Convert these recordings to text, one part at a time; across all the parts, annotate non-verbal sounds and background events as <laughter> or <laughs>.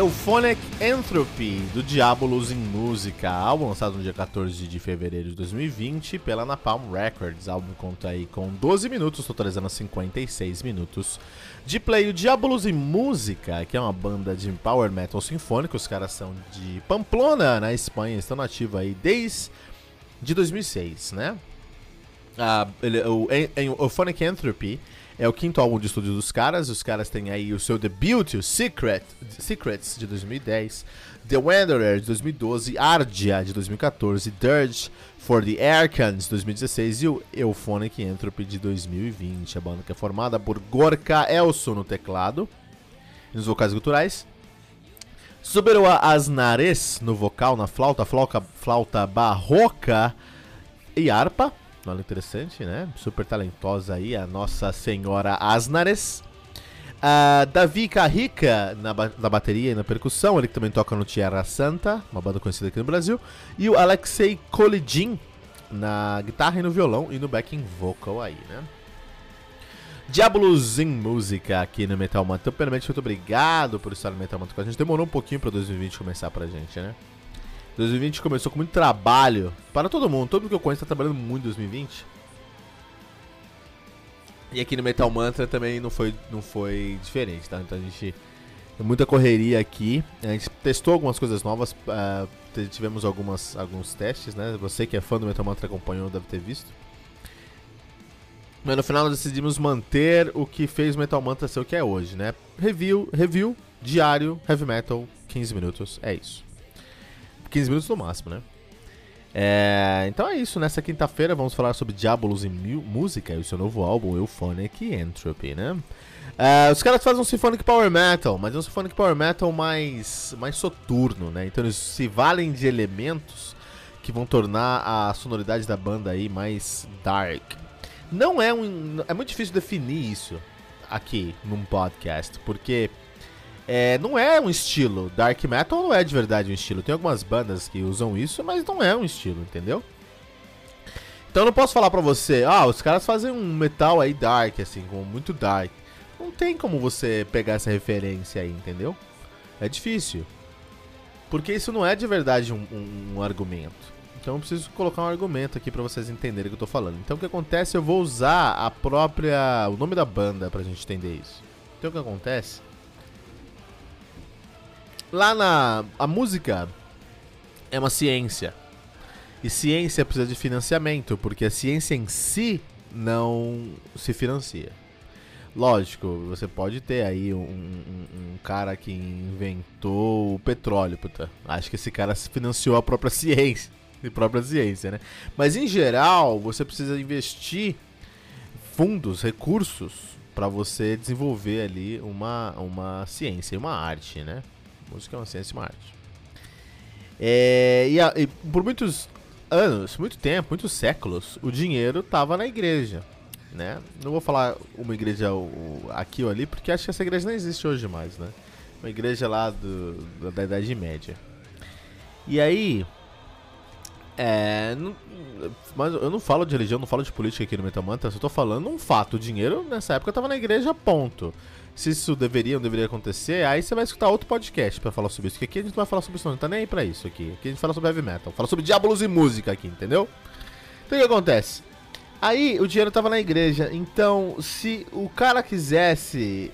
Euphonic Entropy, do Diabolos em Música, álbum lançado no dia 14 de fevereiro de 2020 pela Napalm Records. O álbum conta aí com 12 minutos, totalizando 56 minutos de play. O Diabolos em Música, que é uma banda de power metal sinfônico, os caras são de Pamplona, na Espanha, estão nativos aí desde de 2006, né? Ah, o Euphonic Entropy é o quinto álbum de estúdio dos caras. Os caras têm aí o seu debut, o Secret, Secrets, de 2010. The Wanderer, de 2012. Ardia, de 2014. Dirge for the Archons, de 2016. E o Euphonic Entropy, de 2020. A banda que é formada por Gorka Elson no teclado e nos vocais culturais. Suberoa Asnares no vocal, na flauta, flauta, flauta barroca e harpa. Olha, interessante, né? Super talentosa aí, a nossa senhora Asnares. Uh, Davi Carrica na, ba na bateria e na percussão, ele também toca no Tierra Santa, uma banda conhecida aqui no Brasil. E o Alexei Kolidin na guitarra e no violão e no backing vocal aí, né? Diabolos em música aqui no Metal Mantra. Então, primeiramente, muito obrigado por estar no Metal Mantra com a gente. Demorou um pouquinho para 2020 começar pra gente, né? 2020 começou com muito trabalho para todo mundo. Todo mundo que eu conheço está trabalhando muito em 2020. E aqui no Metal Mantra também não foi, não foi diferente, tá? Então a gente muita correria aqui. A gente testou algumas coisas novas. Uh, tivemos algumas, alguns testes, né? Você que é fã do Metal Mantra acompanhou deve ter visto. Mas no final nós decidimos manter o que fez o Metal Mantra ser o que é hoje, né? Review, review diário, heavy metal, 15 minutos. É isso. 15 minutos no máximo, né? É, então é isso, nessa quinta-feira vamos falar sobre Diabolos em Música e o seu novo álbum Euphonic Entropy, né? É, os caras fazem um Symphonic Power Metal, mas é um Symphonic Power Metal mais, mais soturno, né? Então eles se valem de elementos que vão tornar a sonoridade da banda aí mais dark. Não é um. É muito difícil definir isso aqui num podcast, porque é, não é um estilo. Dark Metal não é de verdade um estilo. Tem algumas bandas que usam isso, mas não é um estilo, entendeu? Então eu não posso falar pra você, ah, os caras fazem um metal aí dark, assim, com muito dark. Não tem como você pegar essa referência aí, entendeu? É difícil. Porque isso não é de verdade um, um, um argumento. Então eu preciso colocar um argumento aqui para vocês entenderem o que eu tô falando. Então o que acontece, eu vou usar a própria. o nome da banda pra gente entender isso. Então o que acontece Lá na. A música é uma ciência. E ciência precisa de financiamento, porque a ciência em si não se financia. Lógico, você pode ter aí um, um, um, cara que inventou o petróleo, puta. Acho que esse cara financiou a própria <laughs> ciência. A própria ciência, né? Mas em geral, você precisa investir fundos, recursos para você desenvolver ali uma, uma ciência, uma arte, né? Música é uma ciência e uma arte. É, e, a, e, por muitos anos, muito tempo, muitos séculos, o dinheiro estava na igreja. Né? Não vou falar uma igreja aqui ou ali, porque acho que essa igreja não existe hoje mais. Né? Uma igreja lá do, da Idade Média. E aí. É, não, mas eu não falo de religião, não falo de política aqui no Metamanta, só tô falando um fato. O dinheiro nessa época estava na igreja, ponto se isso deveria ou não deveria acontecer, aí você vai escutar outro podcast para falar sobre isso. Porque aqui a gente não vai falar sobre isso, não, não tá nem aí pra isso aqui. Aqui a gente fala sobre heavy metal, fala sobre diabolos e música aqui, entendeu? Então o que acontece? Aí o dinheiro tava na igreja, então se o cara quisesse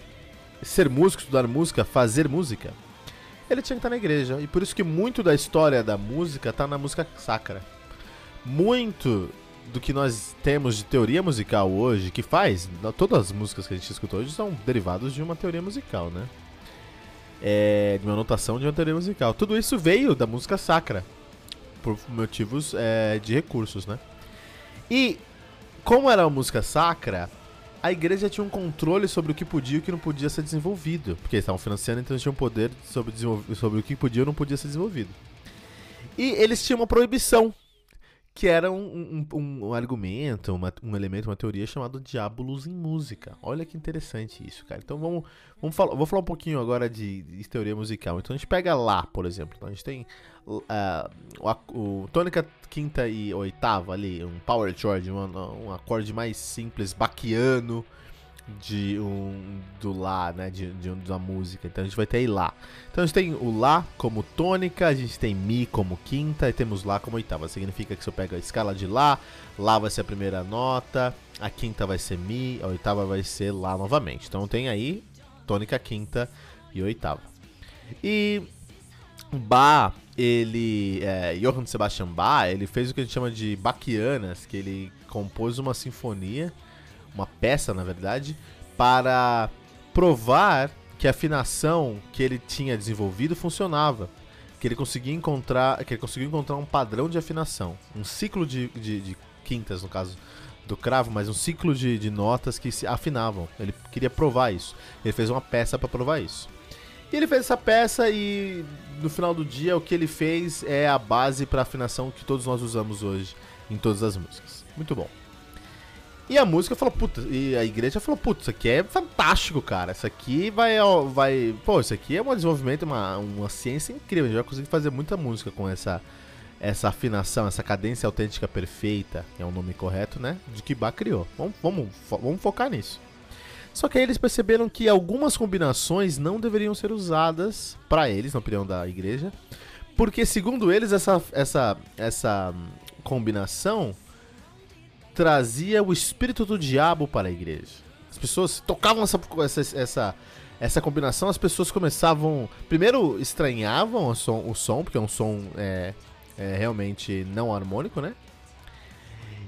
ser músico, estudar música, fazer música, ele tinha que estar na igreja. E por isso que muito da história da música tá na música sacra. Muito do que nós temos de teoria musical hoje, que faz, todas as músicas que a gente escutou hoje são derivados de uma teoria musical, né? É, de uma notação de uma teoria musical. Tudo isso veio da música sacra, por motivos é, de recursos, né? E como era uma música sacra, a igreja tinha um controle sobre o que podia e o que não podia ser desenvolvido. Porque eles estavam financiando, então eles tinham poder sobre, sobre o que podia ou não podia ser desenvolvido. E eles tinham uma proibição que era um, um, um argumento, uma, um elemento, uma teoria chamado Diabolos em Música. Olha que interessante isso, cara. Então vamos, vamos falar, vou falar um pouquinho agora de, de teoria musical. Então a gente pega lá, por exemplo. Então a gente tem uh, o, o tônica quinta e oitava ali, um power chord, um, um acorde mais simples, baquiano de um do lá, né, de, de, da música. Então a gente vai ter aí lá. Então a gente tem o lá como tônica, a gente tem mi como quinta e temos lá como oitava. Significa que se eu pego a escala de lá, lá vai ser a primeira nota, a quinta vai ser mi, a oitava vai ser lá novamente. Então tem aí tônica, quinta e oitava. E Bach, ele, é, Johann Sebastian Bach, ele fez o que a gente chama de Bachianas, que ele compôs uma sinfonia uma peça, na verdade, para provar que a afinação que ele tinha desenvolvido funcionava. Que ele conseguia encontrar, que ele conseguiu encontrar um padrão de afinação, um ciclo de, de, de quintas, no caso do cravo, mas um ciclo de, de notas que se afinavam. Ele queria provar isso. Ele fez uma peça para provar isso. E ele fez essa peça e no final do dia o que ele fez é a base para afinação que todos nós usamos hoje em todas as músicas. Muito bom. E a música falou, puta, e a igreja falou, putz, isso aqui é fantástico, cara. Isso aqui vai, vai, pô, isso aqui é um desenvolvimento, uma, uma ciência incrível. A gente vai conseguir fazer muita música com essa, essa afinação, essa cadência autêntica perfeita, que é o nome correto, né? De que Bach criou. Vamos, vamos, vamos focar nisso. Só que aí eles perceberam que algumas combinações não deveriam ser usadas para eles, na opinião da igreja, porque segundo eles essa, essa, essa combinação trazia o espírito do diabo para a igreja. As pessoas tocavam essa, essa, essa, essa combinação, as pessoas começavam. Primeiro estranhavam o som, o som porque é um som é, é realmente não harmônico, né?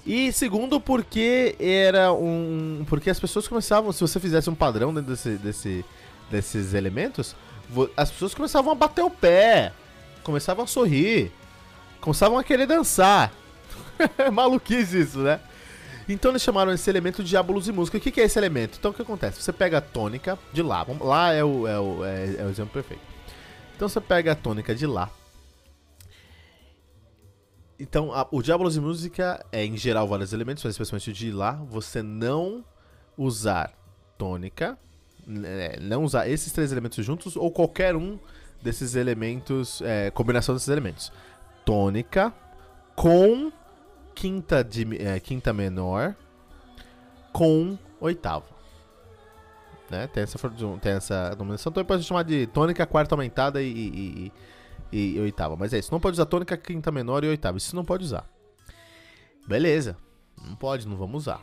E segundo, porque era um. Porque as pessoas começavam. Se você fizesse um padrão dentro desse, desse, desses elementos, as pessoas começavam a bater o pé, começavam a sorrir, começavam a querer dançar. <laughs> Maluquice isso, né? Então eles chamaram esse elemento de diabolos e música. O que, que é esse elemento? Então o que acontece? Você pega a tônica de Lá. Lá é o, é o, é, é o exemplo perfeito. Então você pega a tônica de Lá. Então, a, o Diabolos e Música é, em geral, vários elementos, mas especialmente de Lá, você não usar tônica, né, não usar esses três elementos juntos, ou qualquer um desses elementos, é, combinação desses elementos. Tônica com quinta, de, é, quinta menor com oitava. Né? Tem, essa, tem essa denominação. Então pode chamar de tônica, quarta aumentada e, e, e, e, oitava. Mas é isso. Não pode usar tônica, quinta menor e oitava. Isso não pode usar. Beleza. Não pode, não vamos usar.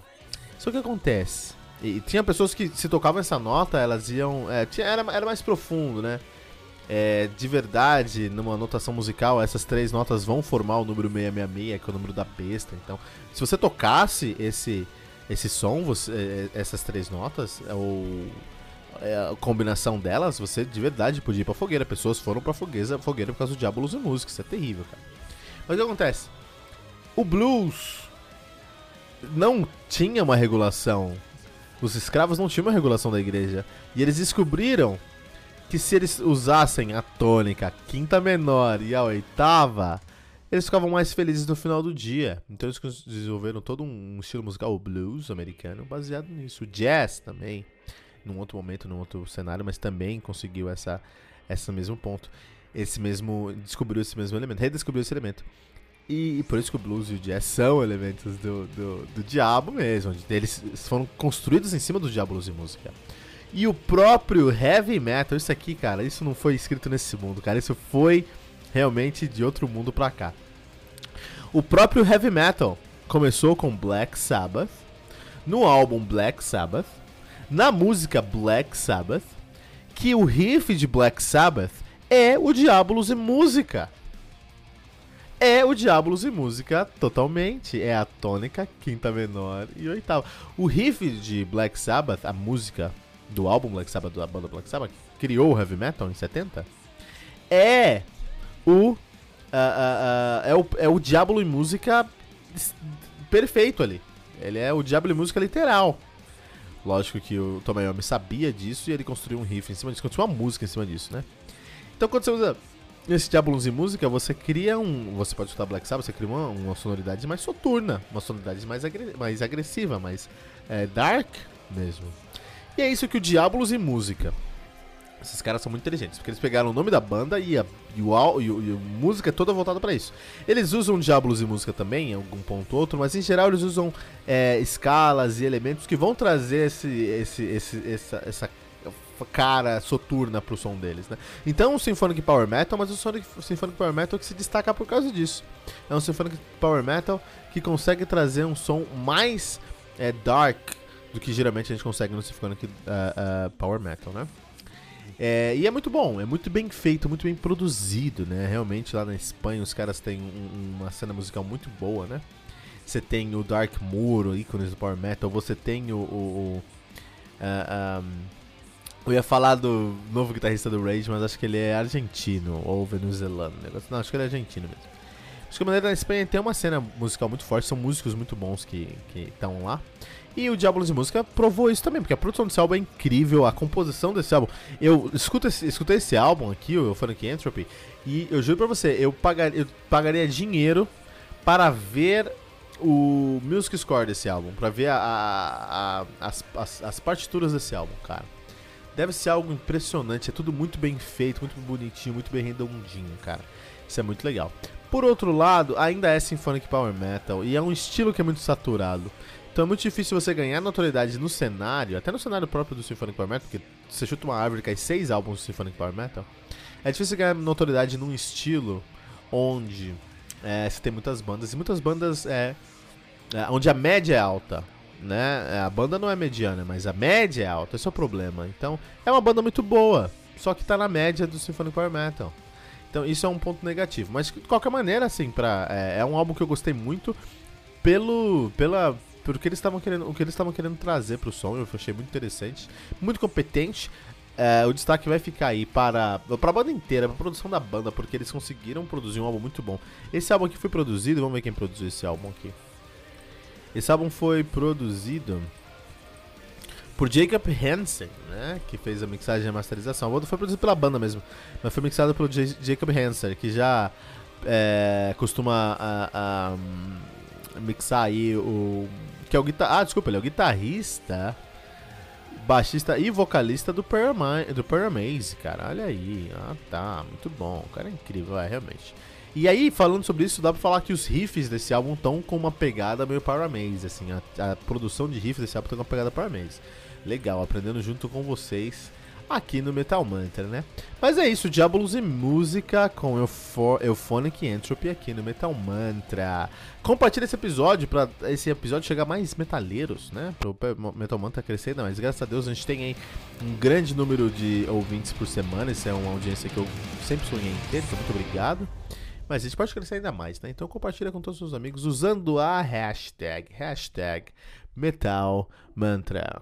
Só que acontece. E tinha pessoas que se tocavam essa nota, elas iam. É, tinha, era, era mais profundo, né? É, de verdade, numa notação musical, essas três notas vão formar o número 666, que é o número da besta. Então, se você tocasse esse, esse som, você, é, essas três notas, ou é, a combinação delas, você de verdade podia ir pra fogueira. Pessoas foram pra fogueira, fogueira por causa do Diabolos e Música. Isso é terrível, cara. Mas o que acontece? O blues não tinha uma regulação. Os escravos não tinham uma regulação da igreja. E eles descobriram que se eles usassem a tônica, a quinta menor e a oitava, eles ficavam mais felizes no final do dia. Então eles desenvolveram todo um estilo musical, o blues americano, baseado nisso. O jazz também, num outro momento, num outro cenário, mas também conseguiu essa, esse mesmo ponto. Esse mesmo. Descobriu esse mesmo elemento, redescobriu esse elemento. E, e, por isso que o blues e o jazz são elementos do, do, do diabo mesmo. Eles foram construídos em cima do diabo blues e música. E o próprio heavy metal, isso aqui, cara, isso não foi escrito nesse mundo, cara, isso foi realmente de outro mundo pra cá. O próprio heavy metal começou com Black Sabbath, no álbum Black Sabbath, na música Black Sabbath, que o riff de Black Sabbath é o Diabolos e música. é o Diablos e música totalmente. É a tônica, quinta menor e oitava. O riff de Black Sabbath, a música do álbum Black Sabbath, da banda Black Sabbath, que criou o heavy metal em 70, é o. Uh, uh, uh, é o, é o Diablo e música perfeito ali. Ele é o Diablo e música literal. Lógico que o Tomoyomi sabia disso e ele construiu um riff em cima disso, construiu uma música em cima disso, né? Então quando você usa esse Diablos e música, você cria um. Você pode escutar Black Sabbath, você cria uma, uma sonoridade mais soturna, uma sonoridade mais, agre, mais agressiva, mais é, dark mesmo. E é isso que o Diablos e música. Esses caras são muito inteligentes, porque eles pegaram o nome da banda e a, e o, e, o, e a música é toda voltada para isso. Eles usam Diablos e música também, em algum ponto ou outro, mas em geral eles usam é, escalas e elementos que vão trazer esse, esse, esse, essa, essa cara soturna pro som deles, né? Então um Symphonic Power Metal, mas o Sonic, Symphonic Power Metal que se destaca por causa disso. É um Symphonic Power Metal que consegue trazer um som mais é, dark do que geralmente a gente consegue no Symphonic uh, uh, Power Metal, né? É, e é muito bom, é muito bem feito, muito bem produzido, né? Realmente lá na Espanha os caras têm um, uma cena musical muito boa, né? Você tem o Dark Moor, ícones do Power Metal, você tem o. o, o uh, um, eu ia falar do novo guitarrista do Rage, mas acho que ele é argentino ou venezuelano. Não, acho que ele é argentino mesmo. Acho que a maneira da Espanha tem uma cena musical muito forte, são músicos muito bons que estão lá. E o Diablos de Música provou isso também, porque a produção desse álbum é incrível, a composição desse álbum. Eu escuto esse, escutei esse álbum aqui, o Funky Entropy, e eu juro pra você, eu, pagar, eu pagaria dinheiro para ver o music score desse álbum, para ver a, a, a, as, as, as partituras desse álbum, cara. Deve ser algo impressionante, é tudo muito bem feito, muito bonitinho, muito bem redondinho, cara. Isso é muito legal. Por outro lado, ainda é Symphonic Power Metal e é um estilo que é muito saturado. Então é muito difícil você ganhar notoriedade no cenário, até no cenário próprio do Symphonic Power Metal, porque você chuta uma árvore e cai seis álbuns do Symphonic Power Metal. É difícil ganhar notoriedade num estilo onde é, você tem muitas bandas, e muitas bandas é, é, onde a média é alta, né? É, a banda não é mediana, mas a média é alta, esse é o problema. Então é uma banda muito boa, só que tá na média do Symphonic Power Metal. Então isso é um ponto negativo. Mas de qualquer maneira, assim, pra, é, é um álbum que eu gostei muito pelo, pela, porque eles estavam querendo, o que eles estavam querendo trazer para o som, eu achei muito interessante, muito competente. É, o destaque vai ficar aí para, para a banda inteira, para a produção da banda, porque eles conseguiram produzir um álbum muito bom. Esse álbum aqui foi produzido, vamos ver quem produziu esse álbum aqui. Esse álbum foi produzido por Jacob Hansen, né, que fez a mixagem e a masterização. O outro foi produzido pela banda mesmo, mas foi mixado pelo J Jacob Hansen, que já é, costuma a, a, mixar aí o que é o guitar... Ah, desculpa, ele é o guitarrista, baixista e vocalista do Paramaze, do Paramaze, cara. Olha aí. Ah, tá. Muito bom. O cara é incrível, é, realmente. E aí, falando sobre isso, dá pra falar que os riffs desse álbum estão com uma pegada meio Paramaze, assim. A, a, produção de riffs desse álbum tem uma pegada Paramaze. Legal, aprendendo junto com vocês aqui no Metal Mantra, né? Mas é isso, Diabolos e música com Euphonic Entropy aqui no Metal Mantra. Compartilha esse episódio para esse episódio chegar mais metaleiros, né? Para o Metal Mantra crescer ainda mais. Graças a Deus a gente tem aí um grande número de ouvintes por semana. Isso é uma audiência que eu sempre sonhei em ter, então muito obrigado. Mas a gente pode crescer ainda mais, né? Então compartilha com todos os seus amigos usando a hashtag, hashtag Metal Mantra.